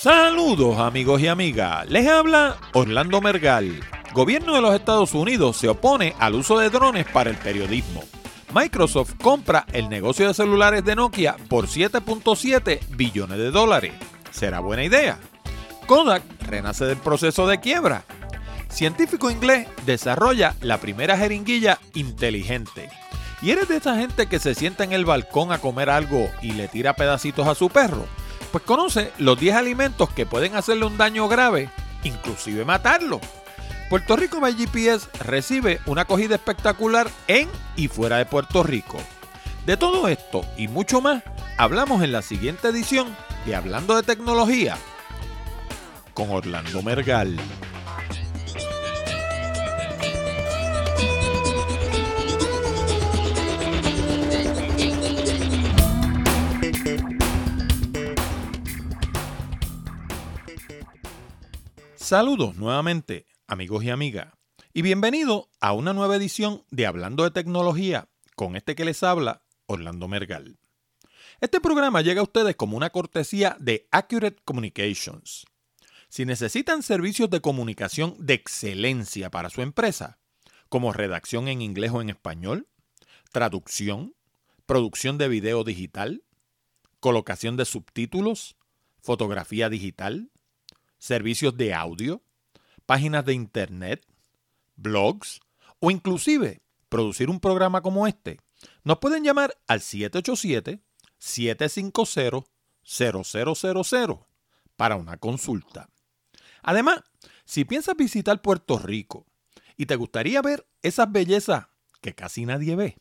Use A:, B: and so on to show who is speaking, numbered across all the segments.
A: Saludos amigos y amigas, les habla Orlando Mergal. Gobierno de los Estados Unidos se opone al uso de drones para el periodismo. Microsoft compra el negocio de celulares de Nokia por 7.7 billones de dólares. ¿Será buena idea? Kodak renace del proceso de quiebra. Científico inglés desarrolla la primera jeringuilla inteligente. ¿Y eres de esa gente que se sienta en el balcón a comer algo y le tira pedacitos a su perro? Pues conoce los 10 alimentos que pueden hacerle un daño grave, inclusive matarlo. Puerto Rico by GPS recibe una acogida espectacular en y fuera de Puerto Rico. De todo esto y mucho más hablamos en la siguiente edición de Hablando de Tecnología con Orlando Mergal. Saludos nuevamente, amigos y amigas, y bienvenido a una nueva edición de Hablando de Tecnología con este que les habla, Orlando Mergal. Este programa llega a ustedes como una cortesía de Accurate Communications. Si necesitan servicios de comunicación de excelencia para su empresa, como redacción en inglés o en español, traducción, producción de video digital, colocación de subtítulos, fotografía digital, servicios de audio, páginas de internet, blogs o inclusive producir un programa como este, nos pueden llamar al 787-750-0000 para una consulta. Además, si piensas visitar Puerto Rico y te gustaría ver esas bellezas que casi nadie ve,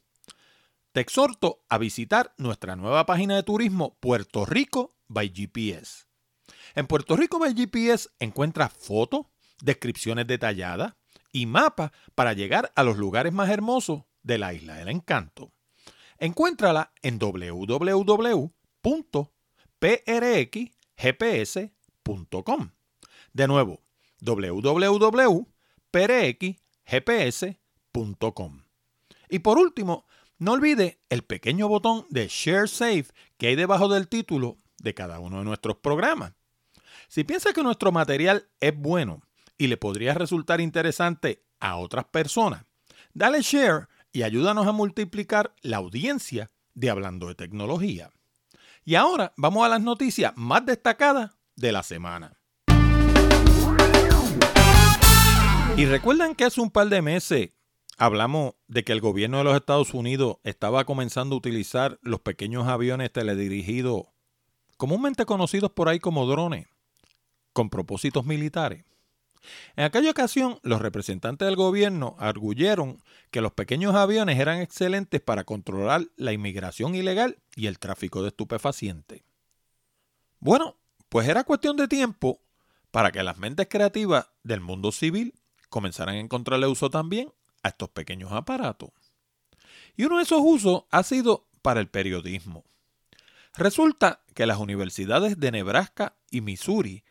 A: te exhorto a visitar nuestra nueva página de turismo Puerto Rico by GPS en Puerto Rico by GPS encuentras fotos, descripciones detalladas y mapas para llegar a los lugares más hermosos de la Isla del Encanto. Encuéntrala en www.prxgps.com. De nuevo, www.prxgps.com. Y por último, no olvide el pequeño botón de Share Safe que hay debajo del título de cada uno de nuestros programas. Si piensas que nuestro material es bueno y le podría resultar interesante a otras personas, dale share y ayúdanos a multiplicar la audiencia de Hablando de Tecnología. Y ahora vamos a las noticias más destacadas de la semana. Y recuerdan que hace un par de meses hablamos de que el gobierno de los Estados Unidos estaba comenzando a utilizar los pequeños aviones teledirigidos, comúnmente conocidos por ahí como drones, con propósitos militares. En aquella ocasión, los representantes del gobierno arguyeron que los pequeños aviones eran excelentes para controlar la inmigración ilegal y el tráfico de estupefacientes. Bueno, pues era cuestión de tiempo para que las mentes creativas del mundo civil comenzaran a encontrarle uso también a estos pequeños aparatos. Y uno de esos usos ha sido para el periodismo. Resulta que las universidades de Nebraska y Missouri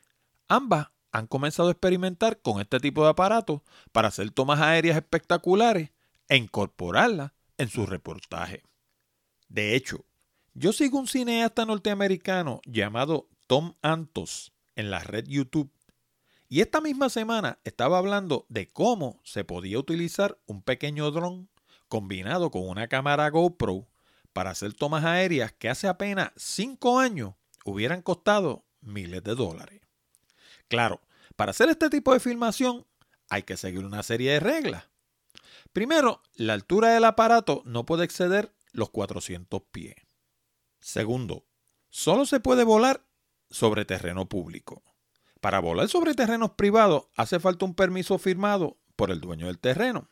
A: Ambas han comenzado a experimentar con este tipo de aparatos para hacer tomas aéreas espectaculares e incorporarlas en sus reportajes. De hecho, yo sigo un cineasta norteamericano llamado Tom Antos en la red YouTube y esta misma semana estaba hablando de cómo se podía utilizar un pequeño dron combinado con una cámara GoPro para hacer tomas aéreas que hace apenas 5 años hubieran costado miles de dólares. Claro, para hacer este tipo de filmación hay que seguir una serie de reglas. Primero, la altura del aparato no puede exceder los 400 pies. Segundo, solo se puede volar sobre terreno público. Para volar sobre terrenos privados hace falta un permiso firmado por el dueño del terreno.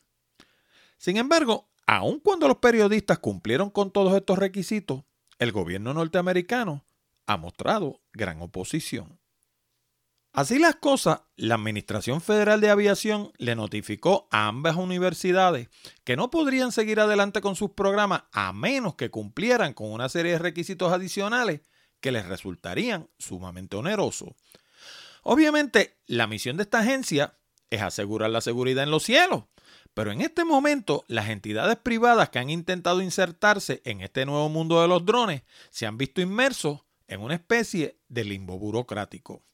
A: Sin embargo, aun cuando los periodistas cumplieron con todos estos requisitos, el gobierno norteamericano ha mostrado gran oposición. Así las cosas, la Administración Federal de Aviación le notificó a ambas universidades que no podrían seguir adelante con sus programas a menos que cumplieran con una serie de requisitos adicionales que les resultarían sumamente onerosos. Obviamente, la misión de esta agencia es asegurar la seguridad en los cielos, pero en este momento las entidades privadas que han intentado insertarse en este nuevo mundo de los drones se han visto inmersos en una especie de limbo burocrático.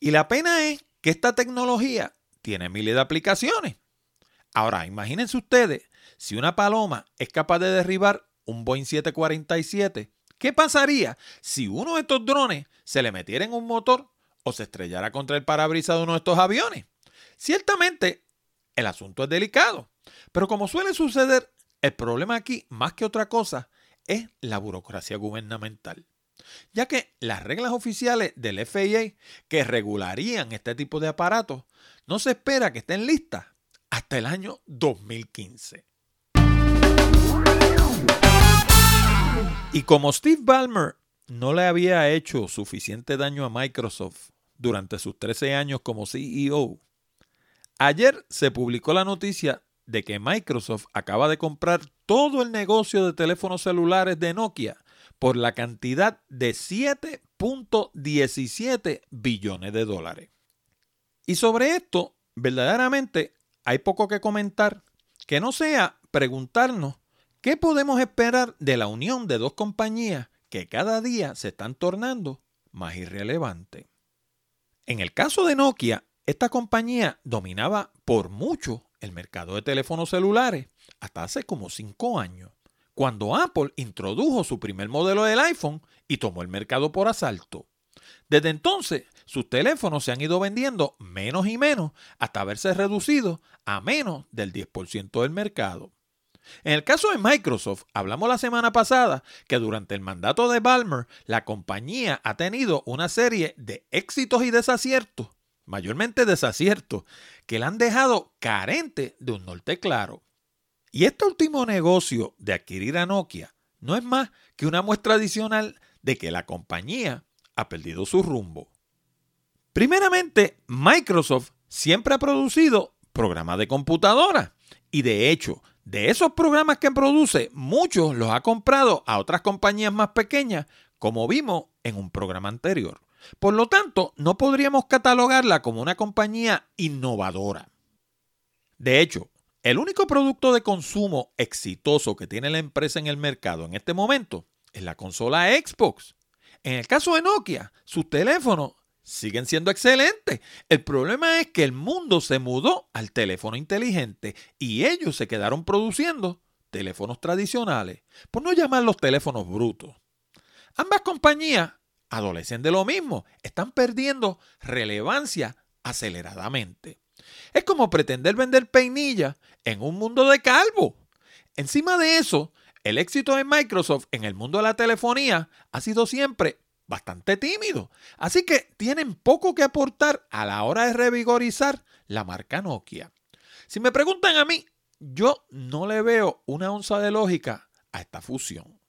A: Y la pena es que esta tecnología tiene miles de aplicaciones. Ahora, imagínense ustedes, si una paloma es capaz de derribar un Boeing 747, ¿qué pasaría si uno de estos drones se le metiera en un motor o se estrellara contra el parabrisas de uno de estos aviones? Ciertamente, el asunto es delicado, pero como suele suceder, el problema aquí, más que otra cosa, es la burocracia gubernamental ya que las reglas oficiales del FAA que regularían este tipo de aparatos no se espera que estén listas hasta el año 2015. Y como Steve Ballmer no le había hecho suficiente daño a Microsoft durante sus 13 años como CEO, ayer se publicó la noticia de que Microsoft acaba de comprar todo el negocio de teléfonos celulares de Nokia por la cantidad de 7.17 billones de dólares. Y sobre esto, verdaderamente, hay poco que comentar que no sea preguntarnos qué podemos esperar de la unión de dos compañías que cada día se están tornando más irrelevantes. En el caso de Nokia, esta compañía dominaba por mucho el mercado de teléfonos celulares hasta hace como cinco años cuando Apple introdujo su primer modelo del iPhone y tomó el mercado por asalto. Desde entonces, sus teléfonos se han ido vendiendo menos y menos hasta haberse reducido a menos del 10% del mercado. En el caso de Microsoft, hablamos la semana pasada que durante el mandato de Balmer, la compañía ha tenido una serie de éxitos y desaciertos, mayormente desaciertos, que la han dejado carente de un norte claro. Y este último negocio de adquirir a Nokia no es más que una muestra adicional de que la compañía ha perdido su rumbo. Primeramente, Microsoft siempre ha producido programas de computadora y de hecho, de esos programas que produce, muchos los ha comprado a otras compañías más pequeñas, como vimos en un programa anterior. Por lo tanto, no podríamos catalogarla como una compañía innovadora. De hecho, el único producto de consumo exitoso que tiene la empresa en el mercado en este momento es la consola Xbox. En el caso de Nokia, sus teléfonos siguen siendo excelentes. El problema es que el mundo se mudó al teléfono inteligente y ellos se quedaron produciendo teléfonos tradicionales, por no llamar los teléfonos brutos. Ambas compañías adolecen de lo mismo, están perdiendo relevancia aceleradamente. Es como pretender vender peinilla en un mundo de calvo. Encima de eso, el éxito de Microsoft en el mundo de la telefonía ha sido siempre bastante tímido. Así que tienen poco que aportar a la hora de revigorizar la marca Nokia. Si me preguntan a mí, yo no le veo una onza de lógica a esta fusión.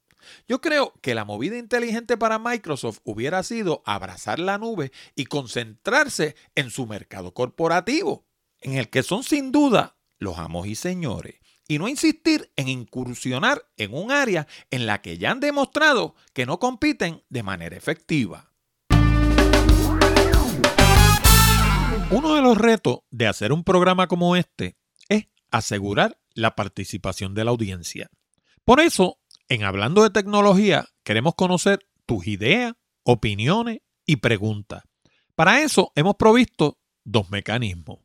A: Yo creo que la movida inteligente para Microsoft hubiera sido abrazar la nube y concentrarse en su mercado corporativo en el que son sin duda los amos y señores, y no insistir en incursionar en un área en la que ya han demostrado que no compiten de manera efectiva. Uno de los retos de hacer un programa como este es asegurar la participación de la audiencia. Por eso, en Hablando de Tecnología, queremos conocer tus ideas, opiniones y preguntas. Para eso hemos provisto dos mecanismos.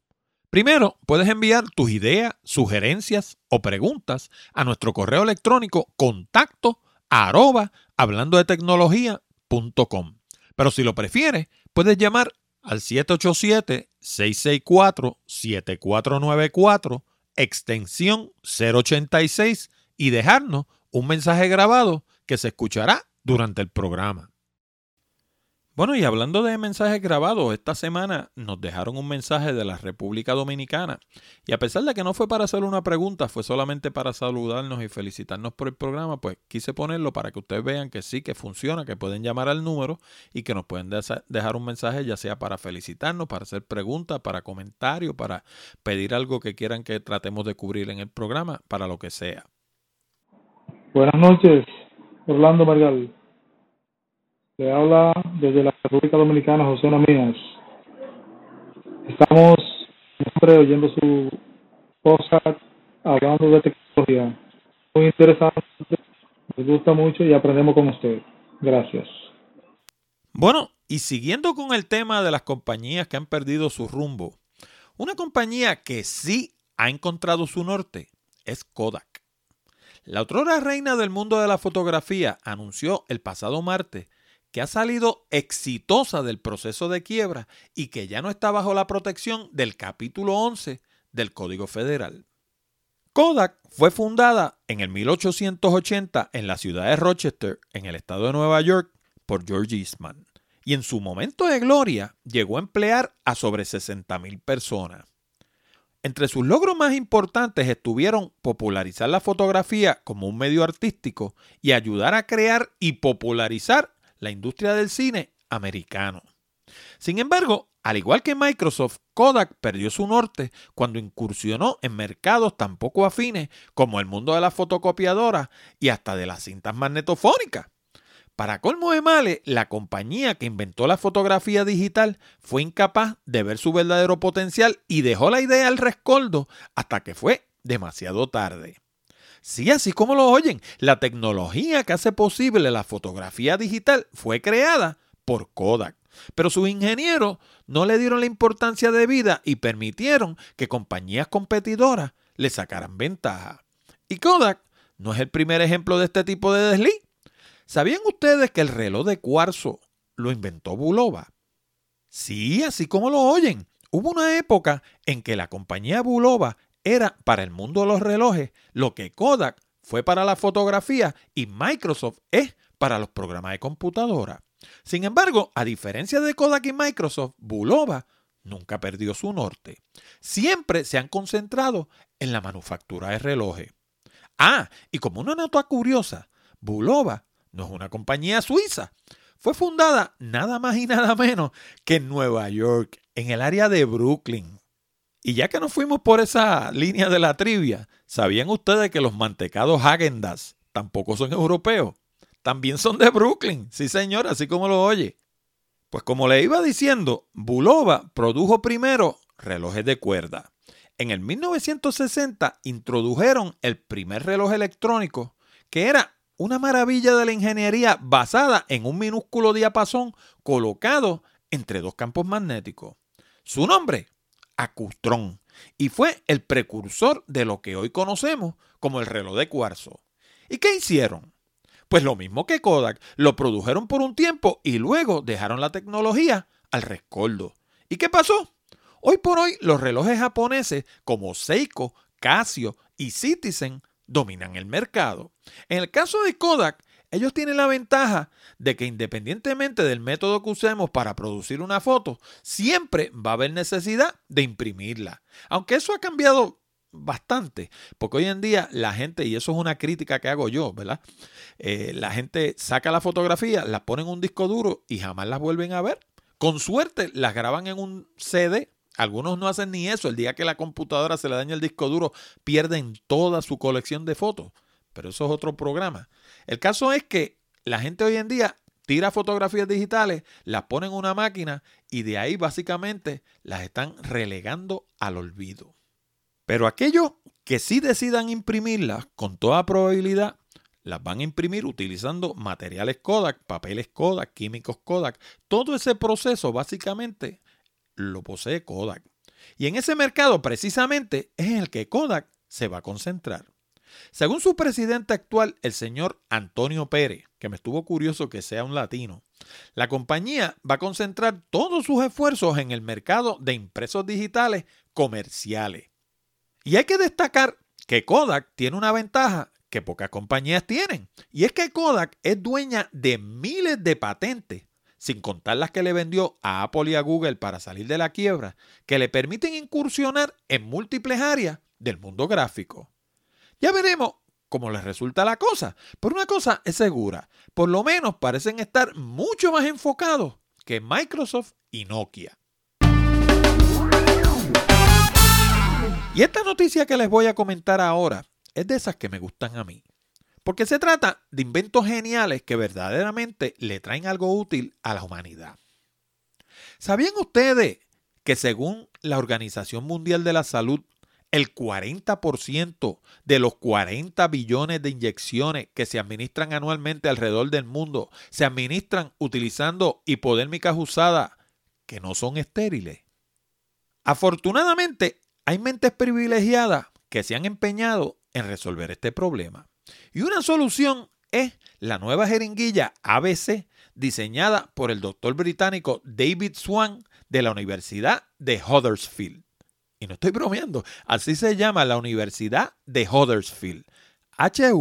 A: Primero, puedes enviar tus ideas, sugerencias o preguntas a nuestro correo electrónico contacto arroba hablando de tecnología.com. Pero si lo prefieres, puedes llamar al 787-664-7494, extensión 086 y dejarnos un mensaje grabado que se escuchará durante el programa. Bueno, y hablando de mensajes grabados, esta semana nos dejaron un mensaje de la República Dominicana. Y a pesar de que no fue para hacer una pregunta, fue solamente para saludarnos y felicitarnos por el programa, pues quise ponerlo para que ustedes vean que sí, que funciona, que pueden llamar al número y que nos pueden dejar un mensaje, ya sea para felicitarnos, para hacer preguntas, para comentarios, para pedir algo que quieran que tratemos de cubrir en el programa, para lo que sea.
B: Buenas noches, Orlando Margal. Le habla desde la República Dominicana José Namías. Estamos siempre oyendo su podcast hablando de tecnología. Muy interesante, nos gusta mucho y aprendemos con usted. Gracias.
A: Bueno, y siguiendo con el tema de las compañías que han perdido su rumbo, una compañía que sí ha encontrado su norte es Kodak. La otrora reina del mundo de la fotografía anunció el pasado martes que ha salido exitosa del proceso de quiebra y que ya no está bajo la protección del capítulo 11 del Código Federal. Kodak fue fundada en el 1880 en la ciudad de Rochester, en el estado de Nueva York, por George Eastman. Y en su momento de gloria llegó a emplear a sobre 60.000 personas. Entre sus logros más importantes estuvieron popularizar la fotografía como un medio artístico y ayudar a crear y popularizar la industria del cine americano. Sin embargo, al igual que Microsoft, Kodak perdió su norte cuando incursionó en mercados tan poco afines como el mundo de la fotocopiadora y hasta de las cintas magnetofónicas. Para colmo de males, la compañía que inventó la fotografía digital fue incapaz de ver su verdadero potencial y dejó la idea al rescoldo hasta que fue demasiado tarde. Sí, así como lo oyen, la tecnología que hace posible la fotografía digital fue creada por Kodak. Pero sus ingenieros no le dieron la importancia debida y permitieron que compañías competidoras le sacaran ventaja. Y Kodak no es el primer ejemplo de este tipo de desliz. ¿Sabían ustedes que el reloj de cuarzo lo inventó Bulova? Sí, así como lo oyen. Hubo una época en que la compañía Bulova era para el mundo de los relojes lo que Kodak fue para la fotografía y Microsoft es para los programas de computadora. Sin embargo, a diferencia de Kodak y Microsoft, Bulova nunca perdió su norte. Siempre se han concentrado en la manufactura de relojes. Ah, y como una nota curiosa, Bulova no es una compañía suiza. Fue fundada nada más y nada menos que en Nueva York, en el área de Brooklyn. Y ya que nos fuimos por esa línea de la trivia, ¿sabían ustedes que los mantecados Häagen-Dazs tampoco son europeos? También son de Brooklyn, sí señor, así como lo oye. Pues como le iba diciendo, Bulova produjo primero relojes de cuerda. En el 1960 introdujeron el primer reloj electrónico, que era una maravilla de la ingeniería basada en un minúsculo diapasón colocado entre dos campos magnéticos. Su nombre, Acustrón y fue el precursor de lo que hoy conocemos como el reloj de cuarzo. ¿Y qué hicieron? Pues lo mismo que Kodak, lo produjeron por un tiempo y luego dejaron la tecnología al rescoldo. ¿Y qué pasó? Hoy por hoy los relojes japoneses como Seiko, Casio y Citizen dominan el mercado. En el caso de Kodak, ellos tienen la ventaja de que independientemente del método que usemos para producir una foto, siempre va a haber necesidad de imprimirla. Aunque eso ha cambiado bastante, porque hoy en día la gente, y eso es una crítica que hago yo, ¿verdad? Eh, la gente saca la fotografía, la pone en un disco duro y jamás las vuelven a ver. Con suerte las graban en un CD. Algunos no hacen ni eso. El día que la computadora se le daña el disco duro, pierden toda su colección de fotos. Pero eso es otro programa. El caso es que la gente hoy en día tira fotografías digitales, las pone en una máquina y de ahí básicamente las están relegando al olvido. Pero aquellos que sí decidan imprimirlas, con toda probabilidad, las van a imprimir utilizando materiales Kodak, papeles Kodak, químicos Kodak. Todo ese proceso básicamente lo posee Kodak. Y en ese mercado precisamente es en el que Kodak se va a concentrar. Según su presidente actual, el señor Antonio Pérez, que me estuvo curioso que sea un latino, la compañía va a concentrar todos sus esfuerzos en el mercado de impresos digitales comerciales. Y hay que destacar que Kodak tiene una ventaja que pocas compañías tienen, y es que Kodak es dueña de miles de patentes, sin contar las que le vendió a Apple y a Google para salir de la quiebra, que le permiten incursionar en múltiples áreas del mundo gráfico. Ya veremos cómo les resulta la cosa. Pero una cosa es segura, por lo menos parecen estar mucho más enfocados que Microsoft y Nokia. Y esta noticia que les voy a comentar ahora es de esas que me gustan a mí. Porque se trata de inventos geniales que verdaderamente le traen algo útil a la humanidad. ¿Sabían ustedes que según la Organización Mundial de la Salud, el 40% de los 40 billones de inyecciones que se administran anualmente alrededor del mundo se administran utilizando hipodérmicas usadas que no son estériles. Afortunadamente, hay mentes privilegiadas que se han empeñado en resolver este problema. Y una solución es la nueva jeringuilla ABC diseñada por el doctor británico David Swan de la Universidad de Huddersfield y no estoy bromeando, así se llama la Universidad de Huddersfield. H-U-D-D-E-R-S-F-I-E-L-D.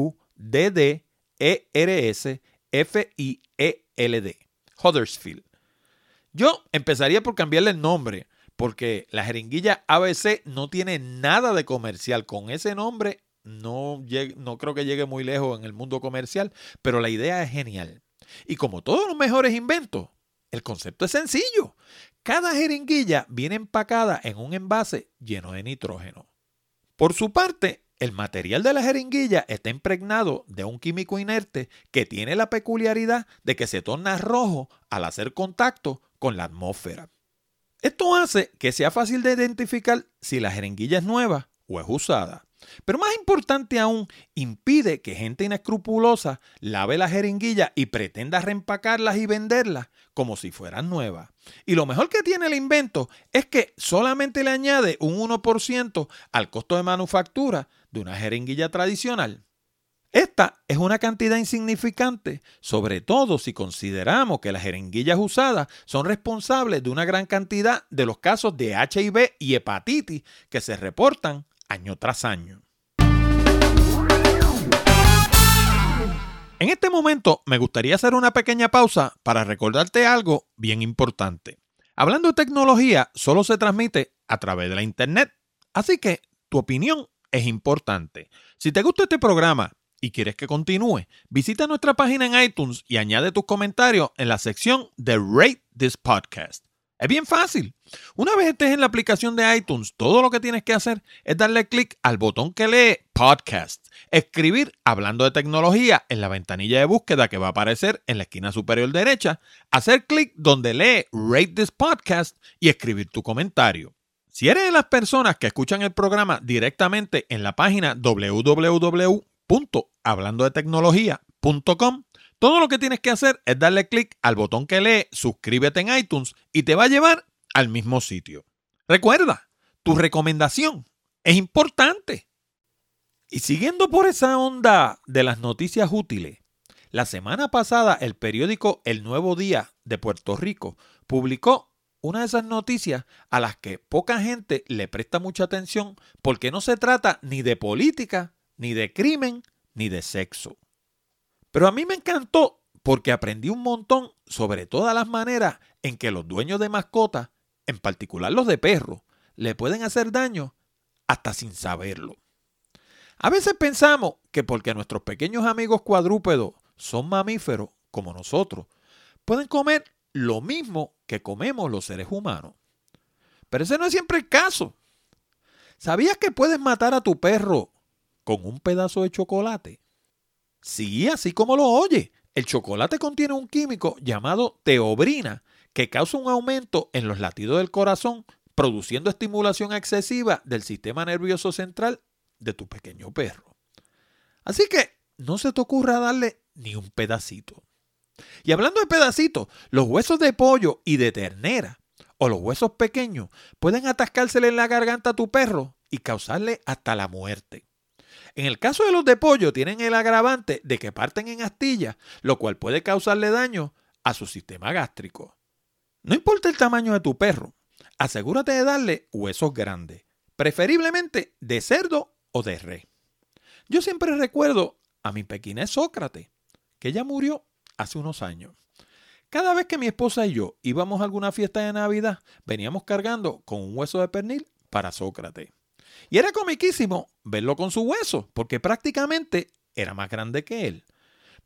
A: Huddersfield. Yo empezaría por cambiarle el nombre, porque la jeringuilla ABC no tiene nada de comercial. Con ese nombre no, no creo que llegue muy lejos en el mundo comercial, pero la idea es genial. Y como todos los mejores inventos, el concepto es sencillo. Cada jeringuilla viene empacada en un envase lleno de nitrógeno. Por su parte, el material de la jeringuilla está impregnado de un químico inerte que tiene la peculiaridad de que se torna rojo al hacer contacto con la atmósfera. Esto hace que sea fácil de identificar si la jeringuilla es nueva o es usada. Pero más importante aún, impide que gente inescrupulosa lave la jeringuilla y pretenda reempacarlas y venderlas como si fueran nuevas. Y lo mejor que tiene el invento es que solamente le añade un 1% al costo de manufactura de una jeringuilla tradicional. Esta es una cantidad insignificante, sobre todo si consideramos que las jeringuillas usadas son responsables de una gran cantidad de los casos de HIV y hepatitis que se reportan año tras año. En este momento me gustaría hacer una pequeña pausa para recordarte algo bien importante. Hablando de tecnología, solo se transmite a través de la Internet, así que tu opinión es importante. Si te gusta este programa y quieres que continúe, visita nuestra página en iTunes y añade tus comentarios en la sección de Rate This Podcast. Es bien fácil. Una vez estés en la aplicación de iTunes, todo lo que tienes que hacer es darle clic al botón que lee Podcast, escribir hablando de tecnología en la ventanilla de búsqueda que va a aparecer en la esquina superior derecha, hacer clic donde lee Rate this Podcast y escribir tu comentario. Si eres de las personas que escuchan el programa directamente en la página www.hablandodetecnología.com, todo lo que tienes que hacer es darle clic al botón que lee suscríbete en iTunes y te va a llevar al mismo sitio. Recuerda, tu recomendación es importante. Y siguiendo por esa onda de las noticias útiles, la semana pasada el periódico El Nuevo Día de Puerto Rico publicó una de esas noticias a las que poca gente le presta mucha atención porque no se trata ni de política, ni de crimen, ni de sexo. Pero a mí me encantó porque aprendí un montón sobre todas las maneras en que los dueños de mascotas, en particular los de perros, le pueden hacer daño hasta sin saberlo. A veces pensamos que porque nuestros pequeños amigos cuadrúpedos son mamíferos como nosotros, pueden comer lo mismo que comemos los seres humanos. Pero ese no es siempre el caso. ¿Sabías que puedes matar a tu perro con un pedazo de chocolate? Sí, así como lo oye. El chocolate contiene un químico llamado teobrina que causa un aumento en los latidos del corazón, produciendo estimulación excesiva del sistema nervioso central de tu pequeño perro. Así que no se te ocurra darle ni un pedacito. Y hablando de pedacitos, los huesos de pollo y de ternera o los huesos pequeños pueden atascársele en la garganta a tu perro y causarle hasta la muerte. En el caso de los de pollo, tienen el agravante de que parten en astillas, lo cual puede causarle daño a su sistema gástrico. No importa el tamaño de tu perro, asegúrate de darle huesos grandes, preferiblemente de cerdo o de res. Yo siempre recuerdo a mi pequinés Sócrates, que ya murió hace unos años. Cada vez que mi esposa y yo íbamos a alguna fiesta de Navidad, veníamos cargando con un hueso de pernil para Sócrates. Y era comiquísimo verlo con su hueso, porque prácticamente era más grande que él.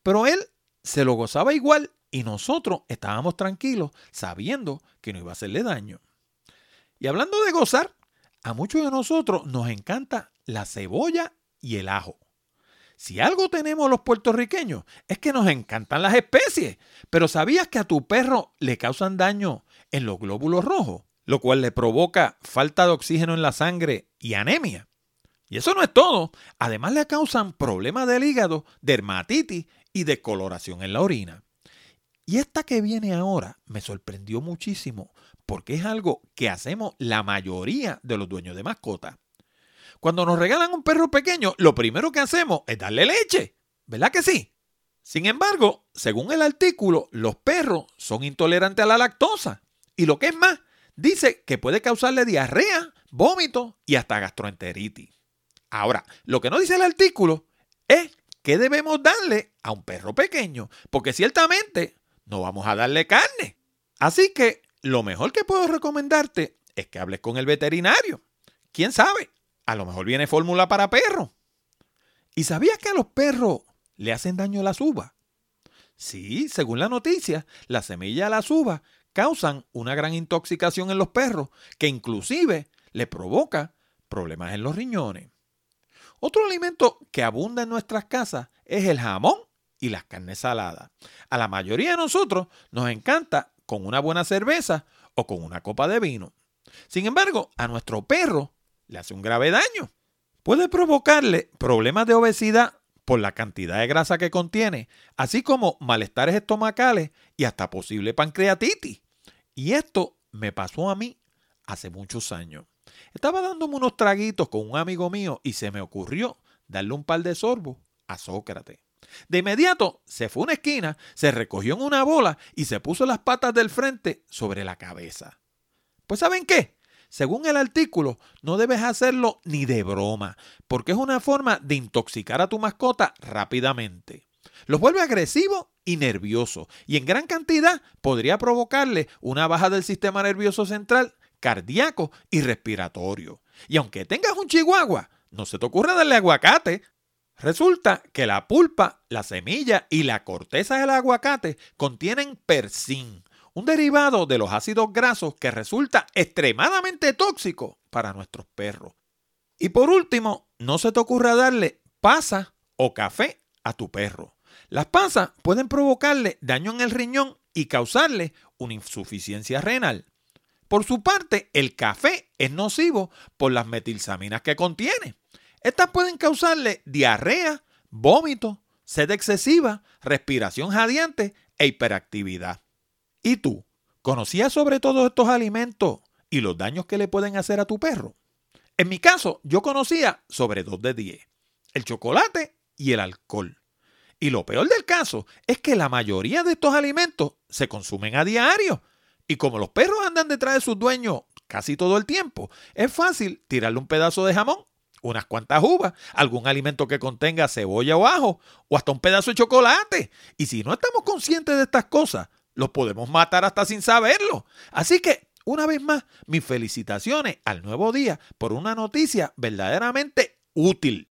A: Pero él se lo gozaba igual y nosotros estábamos tranquilos sabiendo que no iba a hacerle daño. Y hablando de gozar, a muchos de nosotros nos encanta la cebolla y el ajo. Si algo tenemos los puertorriqueños es que nos encantan las especies, pero ¿sabías que a tu perro le causan daño en los glóbulos rojos? Lo cual le provoca falta de oxígeno en la sangre y anemia. Y eso no es todo. Además le causan problemas del hígado, dermatitis y descoloración en la orina. Y esta que viene ahora me sorprendió muchísimo porque es algo que hacemos la mayoría de los dueños de mascotas. Cuando nos regalan un perro pequeño, lo primero que hacemos es darle leche. ¿Verdad que sí? Sin embargo, según el artículo, los perros son intolerantes a la lactosa. Y lo que es más, dice que puede causarle diarrea, vómito y hasta gastroenteritis. Ahora, lo que no dice el artículo es qué debemos darle a un perro pequeño, porque ciertamente no vamos a darle carne. Así que lo mejor que puedo recomendarte es que hables con el veterinario. ¿Quién sabe? A lo mejor viene fórmula para perros. ¿Y sabías que a los perros le hacen daño las uvas? Sí, según la noticia, las semillas de las uvas causan una gran intoxicación en los perros que inclusive le provoca problemas en los riñones. Otro alimento que abunda en nuestras casas es el jamón y las carnes saladas. A la mayoría de nosotros nos encanta con una buena cerveza o con una copa de vino. Sin embargo, a nuestro perro le hace un grave daño. Puede provocarle problemas de obesidad por la cantidad de grasa que contiene, así como malestares estomacales y hasta posible pancreatitis. Y esto me pasó a mí hace muchos años. Estaba dándome unos traguitos con un amigo mío y se me ocurrió darle un par de sorbos a Sócrates. De inmediato se fue a una esquina, se recogió en una bola y se puso las patas del frente sobre la cabeza. Pues ¿saben qué? Según el artículo, no debes hacerlo ni de broma, porque es una forma de intoxicar a tu mascota rápidamente. Los vuelve agresivo y nervioso, y en gran cantidad podría provocarle una baja del sistema nervioso central, cardíaco y respiratorio. Y aunque tengas un chihuahua, no se te ocurra darle aguacate, Resulta que la pulpa, la semilla y la corteza del aguacate contienen persin, un derivado de los ácidos grasos que resulta extremadamente tóxico para nuestros perros. Y por último, no se te ocurra darle pasa o café a tu perro. Las pasas pueden provocarle daño en el riñón y causarle una insuficiencia renal. Por su parte, el café es nocivo por las metilsaminas que contiene. Estas pueden causarle diarrea, vómito, sed excesiva, respiración jadeante e hiperactividad. ¿Y tú? ¿Conocías sobre todos estos alimentos y los daños que le pueden hacer a tu perro? En mi caso, yo conocía sobre dos de 10, el chocolate y el alcohol. Y lo peor del caso es que la mayoría de estos alimentos se consumen a diario. Y como los perros andan detrás de sus dueños casi todo el tiempo, es fácil tirarle un pedazo de jamón unas cuantas uvas, algún alimento que contenga cebolla o ajo, o hasta un pedazo de chocolate. Y si no estamos conscientes de estas cosas, los podemos matar hasta sin saberlo. Así que, una vez más, mis felicitaciones al nuevo día por una noticia verdaderamente útil.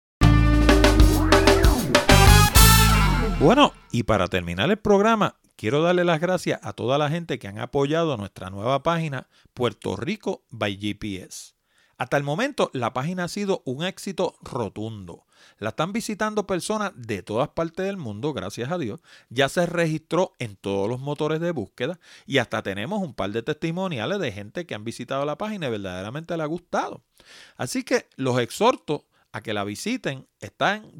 A: Bueno, y para terminar el programa, quiero darle las gracias a toda la gente que han apoyado nuestra nueva página Puerto Rico by GPS. Hasta el momento la página ha sido un éxito rotundo. La están visitando personas de todas partes del mundo, gracias a Dios. Ya se registró en todos los motores de búsqueda y hasta tenemos un par de testimoniales de gente que han visitado la página y verdaderamente le ha gustado. Así que los exhorto a que la visiten. Está en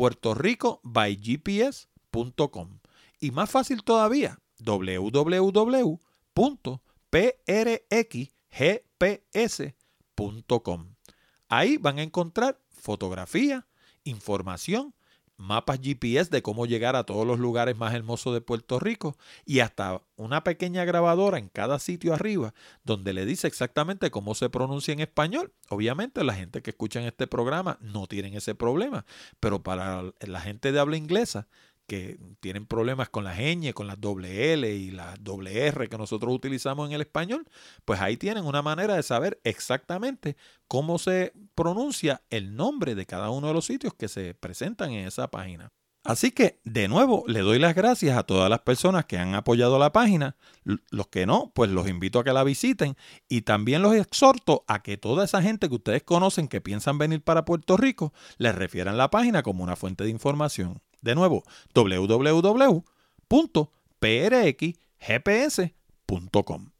A: www.puertoricobygps.com y más fácil todavía, www prxgps.com. Ahí van a encontrar fotografía, información, mapas GPS de cómo llegar a todos los lugares más hermosos de Puerto Rico y hasta una pequeña grabadora en cada sitio arriba donde le dice exactamente cómo se pronuncia en español. Obviamente la gente que escucha este programa no tienen ese problema, pero para la gente de habla inglesa que tienen problemas con la ñ, con las doble L y la doble R que nosotros utilizamos en el español, pues ahí tienen una manera de saber exactamente cómo se pronuncia el nombre de cada uno de los sitios que se presentan en esa página. Así que, de nuevo, le doy las gracias a todas las personas que han apoyado la página. Los que no, pues los invito a que la visiten y también los exhorto a que toda esa gente que ustedes conocen que piensan venir para Puerto Rico, les refieran la página como una fuente de información. De nuevo, www.prxgps.com.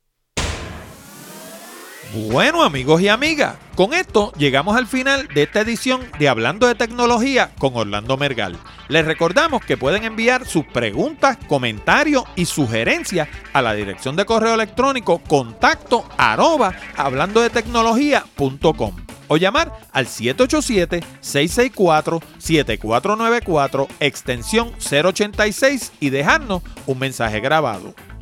A: Bueno amigos y amigas, con esto llegamos al final de esta edición de Hablando de Tecnología con Orlando Mergal. Les recordamos que pueden enviar sus preguntas, comentarios y sugerencias a la dirección de correo electrónico contacto arroba hablando de tecnología.com o llamar al 787-664-7494 extensión 086 y dejarnos un mensaje grabado.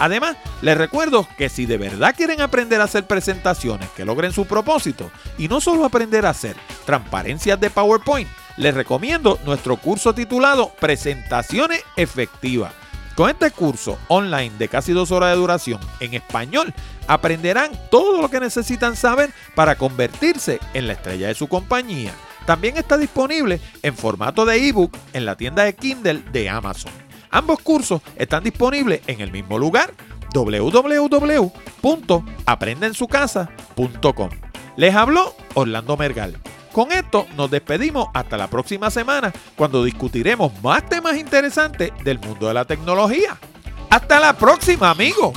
A: Además, les recuerdo que si de verdad quieren aprender a hacer presentaciones que logren su propósito y no solo aprender a hacer transparencias de PowerPoint, les recomiendo nuestro curso titulado Presentaciones Efectivas. Con este curso online de casi dos horas de duración en español, aprenderán todo lo que necesitan saber para convertirse en la estrella de su compañía. También está disponible en formato de ebook en la tienda de Kindle de Amazon. Ambos cursos están disponibles en el mismo lugar, www.aprendensucasa.com. Les habló Orlando Mergal. Con esto nos despedimos hasta la próxima semana cuando discutiremos más temas interesantes del mundo de la tecnología. Hasta la próxima, amigos.